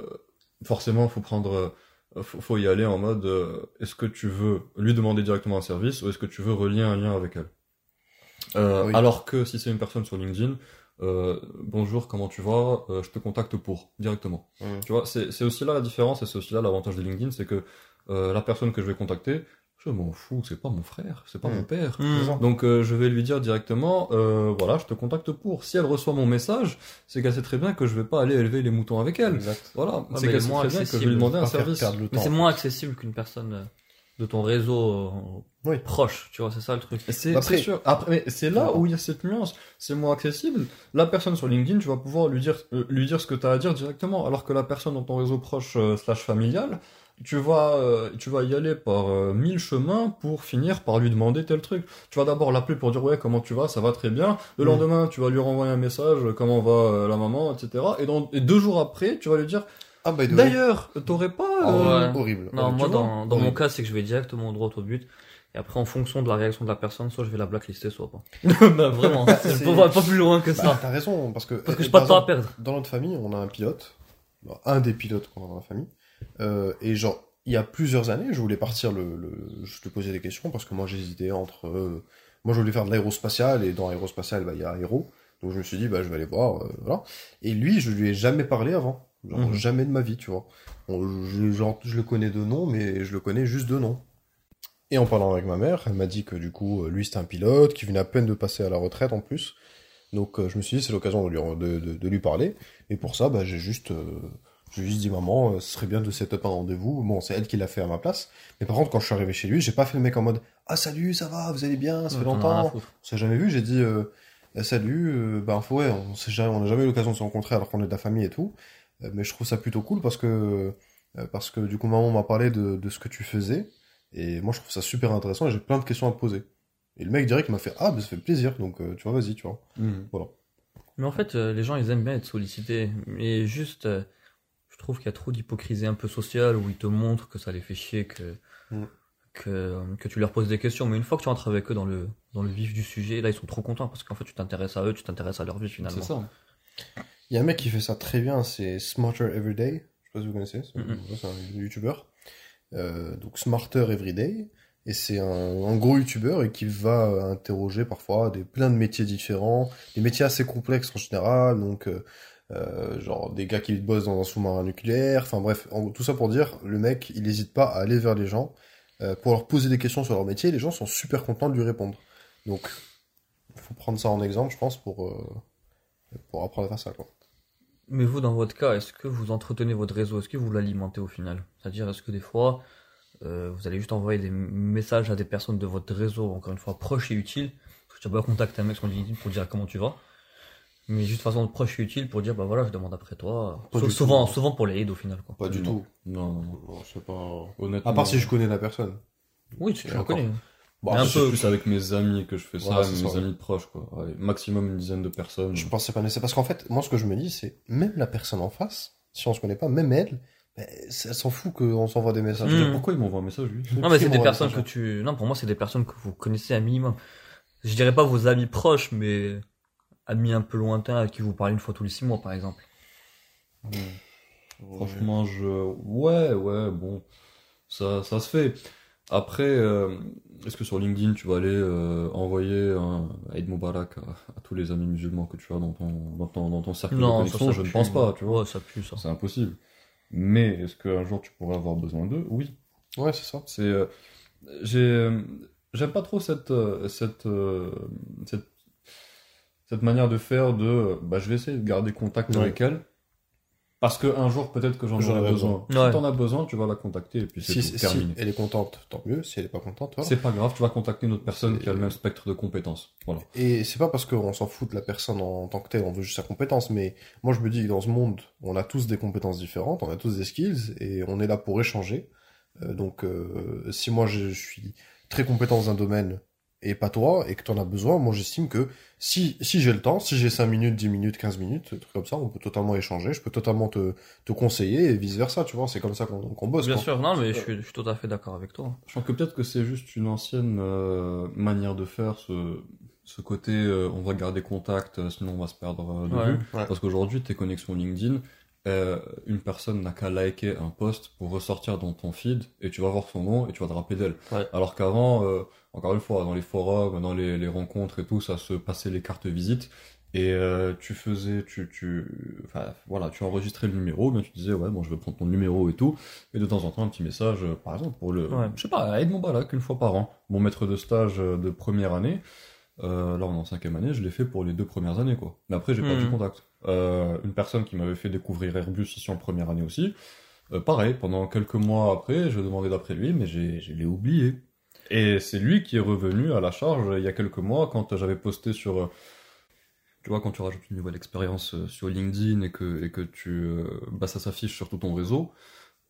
forcément, faut prendre, euh, faut, faut y aller en mode, euh, est-ce que tu veux lui demander directement un service ou est-ce que tu veux relier un lien avec elle? Euh, Oui. Alors que si c'est une personne sur LinkedIn, euh, bonjour, comment tu vas? Euh, Je te contacte pour directement. Mhm. Tu vois, c'est c'est aussi là la différence et c'est aussi là l'avantage de LinkedIn, c'est que euh, la personne que je vais contacter, je m'en fous, c'est pas mon frère, c'est pas mon père. Hmm. Donc euh, je vais lui dire directement, euh, voilà, je te contacte pour. Si elle reçoit mon message, c'est qu'elle sait très bien que je vais pas aller élever les moutons avec elle. Exact. Voilà, c'est qu'elle sait moins très bien que je vais accessible. lui demander un service. mais c'est moins accessible qu'une personne euh, de ton réseau euh, Oui. proche tu vois c'est ça le truc C'est Après- c'est sûr. Après, mais c'est là où il y a cette nuance. C'est moins accessible. La personne sur LinkedIn, tu vas pouvoir lui dire, euh, lui dire ce que tu as à dire directement, alors que la personne dans ton réseau proche euh, slash familial, tu vas, euh, tu vas y aller par euh, mille chemins pour finir par lui demander tel truc. Tu vas d'abord l'appeler pour dire ouais comment tu vas, ça va très bien. Le Mm. lendemain, tu vas lui renvoyer un message, euh, comment va euh, la maman, etc. Et, dans, et deux jours après, tu vas lui dire Ah bah d'ailleurs, t'aurais pas. Oh, euh, Ouais. horrible. non moi dans, dans mon cas c'est que je vais directement droit au but et après en fonction de la réaction de la personne soit je vais la blacklister soit pas (laughs) bah, vraiment (laughs) je peux pas pas plus loin que Bah, ça t'as raison, parce que. parce que j'ai pas de temps à perdre Dans notre famille, on a un pilote, Bon, un des pilotes qu'on a dans la famille, euh, et genre, il y a plusieurs années, je voulais partir le, le... je te posais des questions parce que moi j'hésitais entre, euh, moi je voulais faire de l'aérospatial et dans l'aérospatial, bah, il y a aéro, donc je me suis dit, bah, je vais aller voir, euh, voilà. Et lui, je lui ai jamais parlé avant, genre, Mhm. jamais de ma vie, tu vois. Je, genre, je le connais de nom, mais je le connais juste de nom. Et en parlant avec ma mère, elle m'a dit que du coup, lui c'était un pilote, qui venait à peine de passer à la retraite en plus. Donc euh, je me suis dit c'est l'occasion de lui, de, de, de lui parler. Et pour ça, bah, j'ai juste, euh, j'ai juste dit maman, euh, ce serait bien de set up un rendez-vous. Bon, c'est elle qui l'a fait à ma place. Mais par contre, quand je suis arrivé chez lui, j'ai pas fait le mec en mode ah salut, ça va, vous allez bien, ça fait T'en as rien à longtemps. foutre. On s'est jamais vu. J'ai dit euh, Ah, salut, euh, bah faut, ouais, on s'est jamais, on n'a jamais eu l'occasion de se rencontrer alors qu'on est de la famille et tout. Euh, mais je trouve ça plutôt cool parce que euh, parce que du coup, maman m'a parlé de, de ce que tu faisais, et moi je trouve ça super intéressant, et j'ai plein de questions à te poser. Et le mec direct m'a fait ah, bah, ça fait plaisir, donc euh, tu vois, vas-y, tu vois. Mhm. Mais en fait, euh, les gens, ils aiment bien être sollicités. Mais juste, euh, je trouve qu'il y a trop d'hypocrisie un peu sociale où ils te montrent que ça les fait chier, que, Mm. que, que tu leur poses des questions. Mais une fois que tu entres avec eux dans le, dans le vif du sujet, là, ils sont trop contents parce qu'en fait, tu t'intéresses à eux, tu t'intéresses à leur vie finalement. C'est ça. Il y a un mec qui fait ça très bien, c'est Smarter Everyday. Je sais pas si vous connaissez, c'est un youtubeur. Euh, donc Smarter Everyday. Et c'est un, un gros youtubeur et qui va interroger parfois des plein de métiers différents, des métiers assez complexes en général, donc euh, euh, genre des gars qui bossent dans un sous-marin nucléaire, enfin bref, tout ça pour dire, le mec, il n'hésite pas à aller vers les gens euh, pour leur poser des questions sur leur métier, et les gens sont super contents de lui répondre. Donc, il faut prendre ça en exemple, je pense, pour, euh, pour apprendre à faire ça. Mais vous, dans votre cas, est-ce que vous entretenez votre réseau? Est-ce que vous l'alimentez au final? C'est-à-dire, est-ce que des fois, vous allez juste envoyer des messages à des personnes de votre réseau, encore une fois, proches et utiles Parce que tu vas pas contacter un mec sur LinkedIn pour dire comment tu vas. Mais juste de façon proche et utile pour dire, bah voilà, je demande après toi. Pas souvent, tout. souvent pour les aides au final, quoi. Pas du Non. tout. Non, non, non. Non, je sais pas. Honnêtement. À part si je connais la personne. Oui, tu Et le encore. connais. Bon, Mais un C'est peu. plus avec mes amis que je fais Voilà, ça, c'est mes ça, amis proches, quoi. Allez, maximum une dizaine de personnes. Je pense que c'est pas nécessaire. Parce qu'en fait, moi, ce que je me dis, c'est même la personne en face, si on se connaît pas, même elle, ben, elle s'en fout qu'on s'envoie des messages. Hmm. pourquoi ils m'envoient un message, lui? Non, mais c'est des m'envoie personnes que tu. Non, pour moi, c'est des personnes que vous connaissez un minimum. Je dirais pas vos amis proches, mais amis un peu lointains à qui vous parlez une fois tous les six mois, par exemple. Franchement, je. Ouais, ouais, bon. Ça, ça se fait. Après, euh, est-ce que sur LinkedIn, tu vas aller euh, envoyer un Eid Mubarak à, à tous les amis musulmans que tu as dans ton, dans ton, dans ton cercle de Non, ça, connexion? ça Je ne pense pas, tu vois. Ouais, ça pue, ça. C'est impossible. Mais est-ce qu'un jour tu pourrais avoir besoin d'eux? Oui. Ouais, c'est ça. C'est, euh, j'ai, j'aime pas trop cette, cette, cette, cette manière de faire de, euh, bah, je vais essayer de garder contact Ouais. avec elle. Parce que un jour, peut-être que j'en aurai besoin. besoin. Ouais. Si t'en as besoin, tu vas la contacter et puis c'est Si, tout, si terminé. elle est contente, tant mieux. Si elle est pas contente, voilà. C'est pas grave, tu vas contacter une autre personne qui a le même spectre de compétences. Voilà. Et c'est pas parce qu'on s'en fout de la personne en tant que telle, on veut juste sa compétence, mais moi je me dis que dans ce monde, on a tous des compétences différentes, on a tous des skills, et on est là pour échanger. Euh, donc euh, si moi je suis très compétent dans un domaine et pas toi, et que tu en as besoin, moi j'estime que si, si j'ai le temps, si j'ai 5 minutes, 10 minutes, 15 minutes, un truc comme ça, on peut totalement échanger, je peux totalement te, te conseiller, et vice versa, tu vois, c'est comme ça qu'on qu'on bosse. Bien quoi. sûr, non, mais je suis, je suis tout à fait d'accord avec toi. Je pense que peut-être que c'est juste une ancienne euh, manière de faire, ce, ce côté euh, on va garder contact, euh, sinon on va se perdre euh, de Ouais. vue. Ouais. Parce qu'aujourd'hui, tes connexions LinkedIn, euh, une personne n'a qu'à liker un post pour ressortir dans ton feed et tu vas voir son nom et tu vas te rappeler d'elle. Ouais. Alors qu'avant, euh, encore une fois, dans les forums, dans les, les rencontres et tout, ça se passait les cartes visites. Et euh, tu faisais, tu, tu, enfin voilà, tu enregistrais le numéro, bien tu disais ouais bon je vais prendre ton numéro et tout, et de temps en temps un petit message, euh, par exemple pour le, Ouais. je sais pas, aide mon balak une fois par an. Mon maître de stage euh, de première année, euh, là on est en cinquième année, je l'ai fait pour les deux premières années quoi. Mais après j'ai perdu Mhm. contact. Euh, une personne qui m'avait fait découvrir Airbus ici en première année aussi, euh, pareil, pendant quelques mois après, je demandais d'après lui, mais j'ai, je l'ai oublié. Et c'est lui qui est revenu à la charge il y a quelques mois quand j'avais posté sur, euh, tu vois, quand tu rajoutes une nouvelle expérience euh, sur LinkedIn et que, et que tu, euh, bah, ça s'affiche sur tout ton réseau.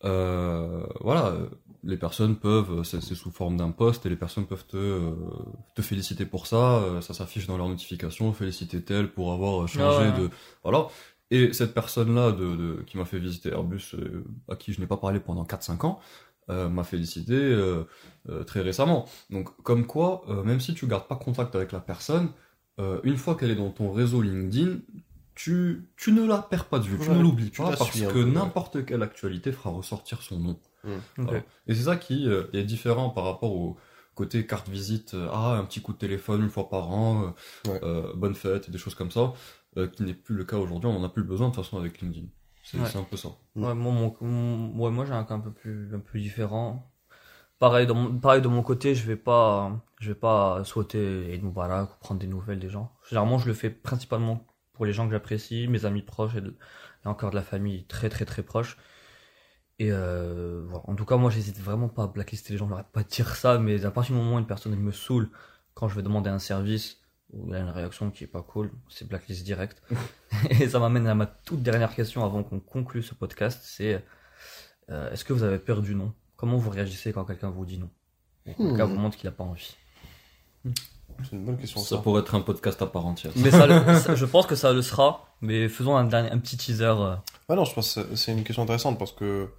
Euh, voilà, les personnes peuvent, c'est sous forme d'un post et les personnes peuvent te, euh, te féliciter pour ça, euh, ça s'affiche dans leurs notifications, féliciter tel pour avoir changé Ah ouais. de, voilà. Et cette personne-là de, de, qui m'a fait visiter Airbus, à qui je n'ai pas parlé pendant 4-5 ans, euh, m'a félicité euh, euh, très récemment. Donc, comme quoi, euh, même si tu gardes pas contact avec la personne, euh, une fois qu'elle est dans ton réseau LinkedIn, tu, tu ne la perds pas de vue, tu ne l'oublies tu pas, parce que peu, ouais. n'importe quelle actualité fera ressortir son nom. Voilà. Et c'est ça qui euh, est différent par rapport au côté carte visite, euh, ah, un petit coup de téléphone une fois par an, euh, Ouais. euh, bonne fête, et des choses comme ça, euh, qui n'est plus le cas aujourd'hui, on n'en a plus besoin de toute façon avec LinkedIn. C'est Ouais. un peu ça. Ouais, moi, mon, mon- ouais, moi j'ai un cas un peu plus, un peu différent. Pareil, dans pareil de mon côté, je vais pas, je vais pas souhaiter Eid Mubarak ou prendre des nouvelles des gens. Généralement, je le fais principalement pour les gens que j'apprécie, mes amis proches et, de- et encore de la famille très très très proche. Et euh, voilà. En tout cas, moi, j'hésite vraiment pas à blacklister les gens. J'arrête pas de dire ça, mais à partir du moment où une personne elle me saoule, quand je vais demander un service ou il y a une réaction qui est pas cool, c'est blacklist direct. (laughs) et ça m'amène à ma toute dernière question avant qu'on conclue ce podcast. C'est Euh, Est-ce que vous avez peur du non Comment vous réagissez quand quelqu'un vous dit non? Ou quand Hmm. quelqu'un vous montre qu'il n'a pas envie? C'est une bonne question, Ça ça. pourrait être un podcast à part entière. Mais ça, le- (laughs) ça- je pense que ça le sera. Mais faisons un, dernier, un petit teaser. euh. Ah non, je pense que c'est une question intéressante parce que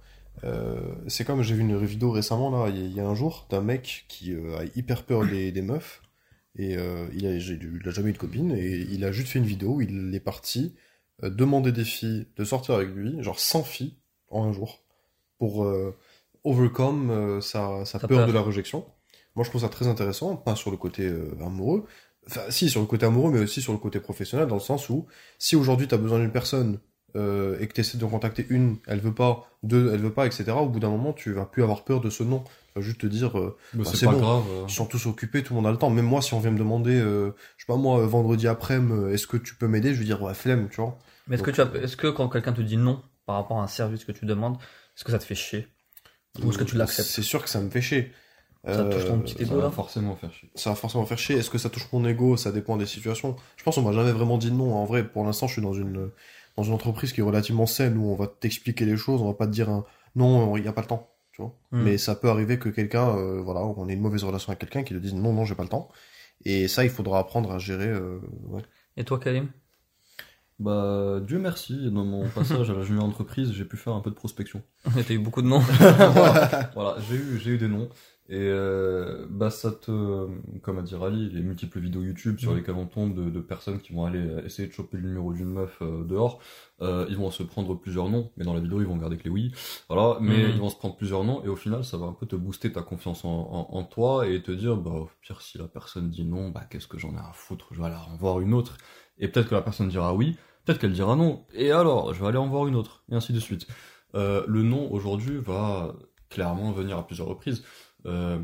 euh, c'est comme j'ai vu une vidéo récemment là, il y a- il y a un jour, d'un mec qui euh, a hyper peur des, des meufs et euh, il, a, il a jamais eu de copine et il a juste fait une vidéo où il est parti euh, demander des filles de sortir avec lui, genre 100 filles en un jour pour euh, overcome euh, sa, sa peur, peur. de la réjection. Moi, je trouve ça très intéressant, pas sur le côté amoureux, enfin si sur le côté amoureux, mais aussi sur le côté professionnel, dans le sens où si aujourd'hui tu as besoin d'une personne euh, et que tu essaies de contacter une, elle veut pas, deux, elle veut pas, etc. Au bout d'un moment, tu vas plus avoir peur de ce nom. Tu vas juste te dire, euh, Mais Bah, c'est pas bon. grave. euh. ils sont tous occupés, tout le monde a le temps. Même moi, si on vient me demander, euh, je sais pas moi, euh, vendredi euh, est-ce que tu peux m'aider Je vais dire, ouais, flemme, tu vois. Mais est-ce que, tu as, est-ce que quand quelqu'un te dit non par rapport à un service que tu demandes, est-ce que ça te fait chier? Ou est-ce que tu l'acceptes? C'est sûr que ça me fait chier. Ça touche ton petit Ça ego, va là? forcément faire chier. ça va forcément faire chier. Est-ce que ça touche mon ego? Ça dépend des situations. Je pense qu'on m'a jamais vraiment dit non. En vrai, pour l'instant, je suis dans une dans une entreprise qui est relativement saine où on va t'expliquer les choses. On va pas te dire un non, il n'y a pas le temps. Tu vois. Hmm. Mais ça peut arriver que quelqu'un, euh, voilà, on ait une mauvaise relation avec quelqu'un qui le dise non, non, j'ai pas le temps. Et ça, il faudra apprendre à gérer. euh, ouais. Et toi, Karim? Bah, Dieu merci, dans mon (laughs) passage à la junior entreprise, j'ai pu faire un peu de prospection. (laughs) T'as eu beaucoup de noms. (laughs) voilà, j'ai eu, j'ai eu des noms. Et euh, bah ça te, comme a dit Ali, les multiples vidéos YouTube sur Mhm. lesquelles on tombe de, de personnes qui vont aller euh, essayer de choper le numéro d'une meuf euh, dehors, euh, ils vont se prendre plusieurs noms, mais dans la vidéo ils vont garder que les oui, voilà, mais Mhm. ils vont se prendre plusieurs noms et au final ça va un peu te booster ta confiance en, en, en toi et te dire bah au pire si la personne dit non, bah qu'est-ce que j'en ai à foutre, je vais aller en voir une autre et peut-être que la personne dira oui, peut-être qu'elle dira non et alors je vais aller en voir une autre et ainsi de suite. Euh, le non aujourd'hui va clairement venir à plusieurs reprises. Euh,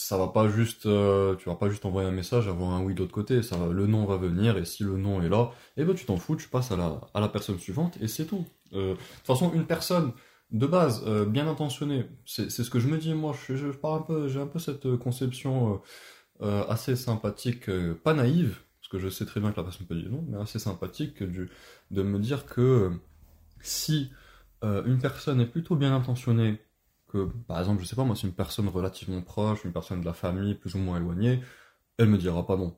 ça va pas juste, euh, tu vas pas juste envoyer un message, avoir un oui de l'autre côté. Ça, le non va venir et si le non est là, eh ben tu t'en fous, tu passes à la, à la personne suivante et c'est tout. Euh, de toute façon, une personne de base euh, bien intentionnée, c'est ce que je me dis moi. Je, je, pars un peu, j'ai un peu cette conception euh, assez sympathique, pas naïve, parce que je sais très bien que la personne peut dire non, mais assez sympathique du, de me dire que si une personne est plutôt bien intentionnée, que par exemple, je sais pas moi, c'est une personne relativement proche, une personne de la famille plus ou moins éloignée, elle me dira pas non.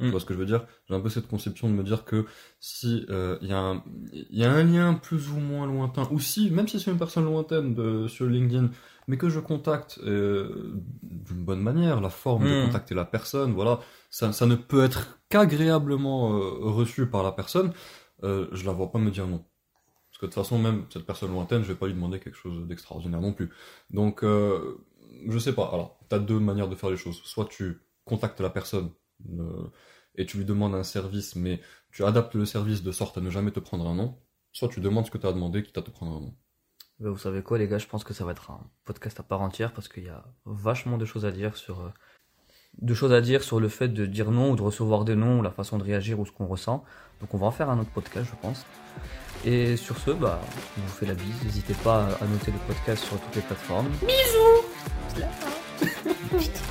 Tu Mm. vois ce que je veux dire? J'ai un peu cette conception de me dire que si euh, il y, a un- il y a un lien plus ou moins lointain, ou si, même si c'est une personne lointaine de, sur LinkedIn, mais que je contacte euh, d'une bonne manière, la forme de Mm. contacter la personne, voilà, ça, ça ne peut être qu'agréablement euh, reçu par la personne, euh, je la vois pas me dire non. Parce que de toute façon, même cette personne lointaine, je vais pas lui demander quelque chose d'extraordinaire non plus. Donc, euh, je sais pas. Alors, t'as deux manières de faire les choses. Soit tu contactes la personne euh, et tu lui demandes un service, mais tu adaptes le service de sorte à ne jamais te prendre un nom. Soit tu demandes ce que tu as demandé, quitte à te prendre un nom. Ben, vous savez quoi, les gars, je pense que ça va être un podcast à part entière parce qu'il y a vachement de choses à dire sur, euh, de choses à dire sur le fait de dire non ou de recevoir des noms ou la façon de réagir ou ce qu'on ressent. Donc on va en faire un autre podcast, je pense. Et sur ce, bah, on vous fait la bise. N'hésitez pas à noter le podcast sur toutes les plateformes. Bisous (laughs)